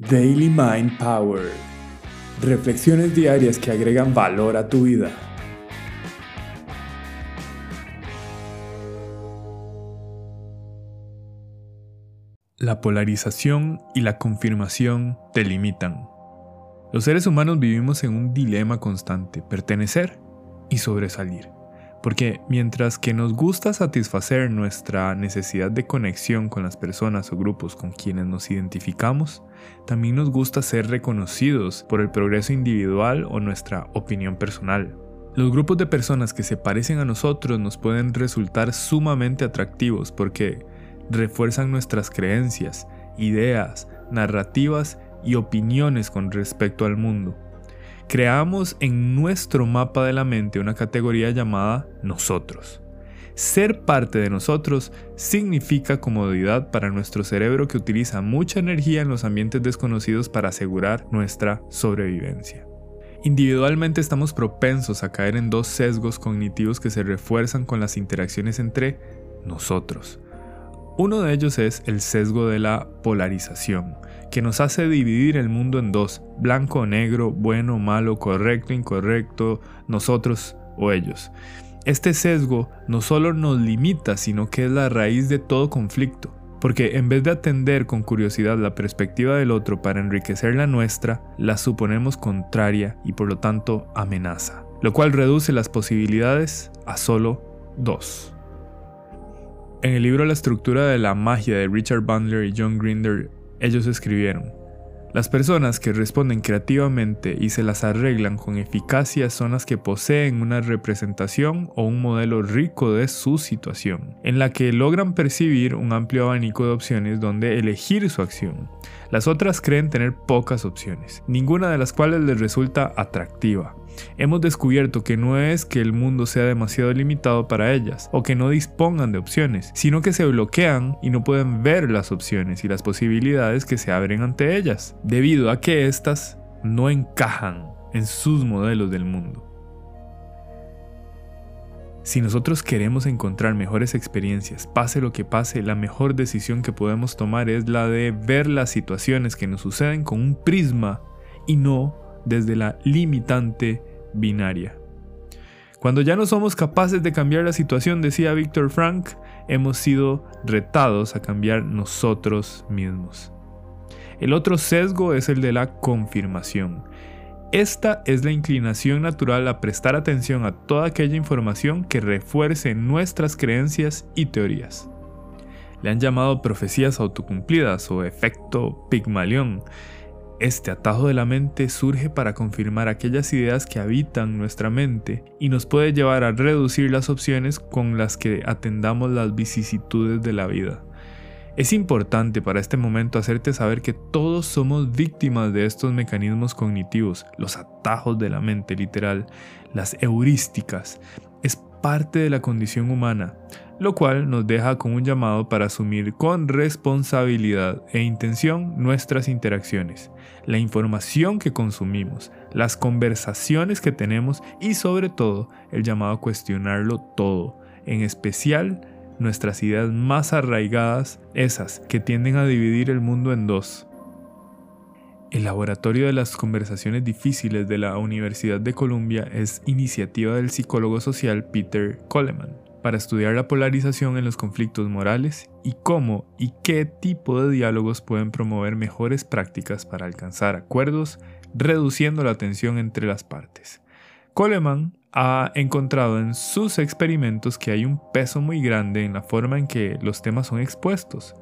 Daily Mind Power. Reflexiones diarias que agregan valor a tu vida. La polarización y la confirmación te limitan. Los seres humanos vivimos en un dilema constante, pertenecer y sobresalir. Porque mientras que nos gusta satisfacer nuestra necesidad de conexión con las personas o grupos con quienes nos identificamos, también nos gusta ser reconocidos por el progreso individual o nuestra opinión personal. Los grupos de personas que se parecen a nosotros nos pueden resultar sumamente atractivos porque refuerzan nuestras creencias, ideas, narrativas y opiniones con respecto al mundo creamos en nuestro mapa de la mente una categoría llamada nosotros. Ser parte de nosotros significa comodidad para nuestro cerebro que utiliza mucha energía en los ambientes desconocidos para asegurar nuestra sobrevivencia. Individualmente estamos propensos a caer en dos sesgos cognitivos que se refuerzan con las interacciones entre nosotros. Uno de ellos es el sesgo de la polarización, que nos hace dividir el mundo en dos, blanco o negro, bueno, malo, correcto, incorrecto, nosotros o ellos. Este sesgo no solo nos limita, sino que es la raíz de todo conflicto, porque en vez de atender con curiosidad la perspectiva del otro para enriquecer la nuestra, la suponemos contraria y por lo tanto amenaza, lo cual reduce las posibilidades a solo dos. En el libro La estructura de la magia de Richard Bandler y John Grinder, ellos escribieron, las personas que responden creativamente y se las arreglan con eficacia son las que poseen una representación o un modelo rico de su situación, en la que logran percibir un amplio abanico de opciones donde elegir su acción. Las otras creen tener pocas opciones, ninguna de las cuales les resulta atractiva. Hemos descubierto que no es que el mundo sea demasiado limitado para ellas o que no dispongan de opciones, sino que se bloquean y no pueden ver las opciones y las posibilidades que se abren ante ellas, debido a que éstas no encajan en sus modelos del mundo. Si nosotros queremos encontrar mejores experiencias, pase lo que pase, la mejor decisión que podemos tomar es la de ver las situaciones que nos suceden con un prisma y no desde la limitante binaria. Cuando ya no somos capaces de cambiar la situación, decía Víctor Frank, hemos sido retados a cambiar nosotros mismos. El otro sesgo es el de la confirmación. Esta es la inclinación natural a prestar atención a toda aquella información que refuerce nuestras creencias y teorías. Le han llamado profecías autocumplidas o efecto Pigmalión este atajo de la mente surge para confirmar aquellas ideas que habitan nuestra mente y nos puede llevar a reducir las opciones con las que atendamos las vicisitudes de la vida. Es importante para este momento hacerte saber que todos somos víctimas de estos mecanismos cognitivos, los atajos de la mente literal, las heurísticas. Parte de la condición humana lo cual nos deja con un llamado para asumir con responsabilidad e intención nuestras interacciones, la información que consumimos, las conversaciones que tenemos y sobre todo el llamado a cuestionarlo todo, en especial nuestras ideas más arraigadas, esas que tienden a dividir el mundo en dos. El Laboratorio de las Conversaciones Difíciles de la Universidad de Columbia es iniciativa del psicólogo social Peter Coleman para estudiar la polarización en los conflictos morales y cómo y qué tipo de diálogos pueden promover mejores prácticas para alcanzar acuerdos, reduciendo la tensión entre las partes. Coleman ha encontrado en sus experimentos que hay un peso muy grande en la forma en que los temas son expuestos,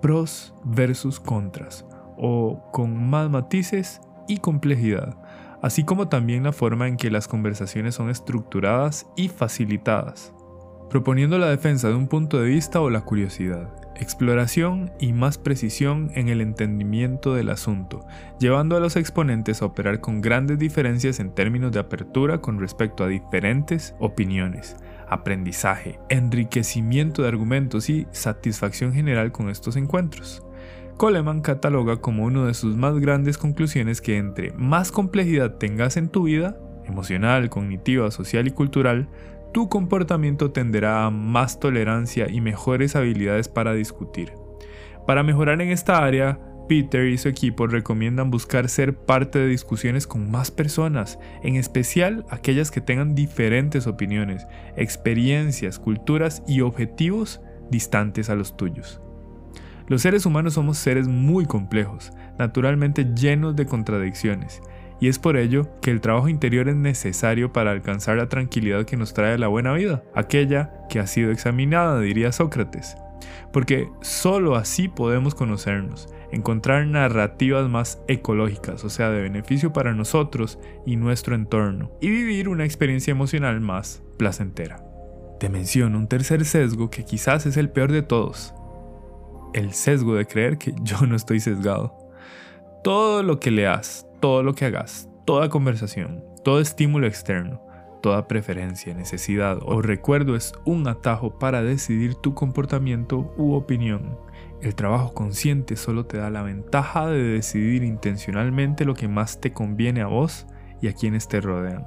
pros versus contras, o con más matices y complejidad, así como también la forma en que las conversaciones son estructuradas y facilitadas proponiendo la defensa de un punto de vista o la curiosidad, exploración y más precisión en el entendimiento del asunto, llevando a los exponentes a operar con grandes diferencias en términos de apertura con respecto a diferentes opiniones, aprendizaje, enriquecimiento de argumentos y satisfacción general con estos encuentros. Coleman cataloga como una de sus más grandes conclusiones que entre más complejidad tengas en tu vida, emocional, cognitiva, social y cultural, tu comportamiento tenderá a más tolerancia y mejores habilidades para discutir. Para mejorar en esta área, Peter y su equipo recomiendan buscar ser parte de discusiones con más personas, en especial aquellas que tengan diferentes opiniones, experiencias, culturas y objetivos distantes a los tuyos. Los seres humanos somos seres muy complejos, naturalmente llenos de contradicciones, y es por ello que el trabajo interior es necesario para alcanzar la tranquilidad que nos trae la buena vida, aquella que ha sido examinada, diría Sócrates. Porque solo así podemos conocernos, encontrar narrativas más ecológicas, o sea, de beneficio para nosotros y nuestro entorno, y vivir una experiencia emocional más placentera. Te menciono un tercer sesgo que quizás es el peor de todos, el sesgo de creer que yo no estoy sesgado. Todo lo que leas, todo lo que hagas, toda conversación, todo estímulo externo, toda preferencia, necesidad o recuerdo es un atajo para decidir tu comportamiento u opinión. El trabajo consciente solo te da la ventaja de decidir intencionalmente lo que más te conviene a vos y a quienes te rodean.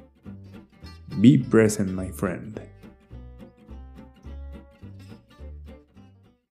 Be present, my friend.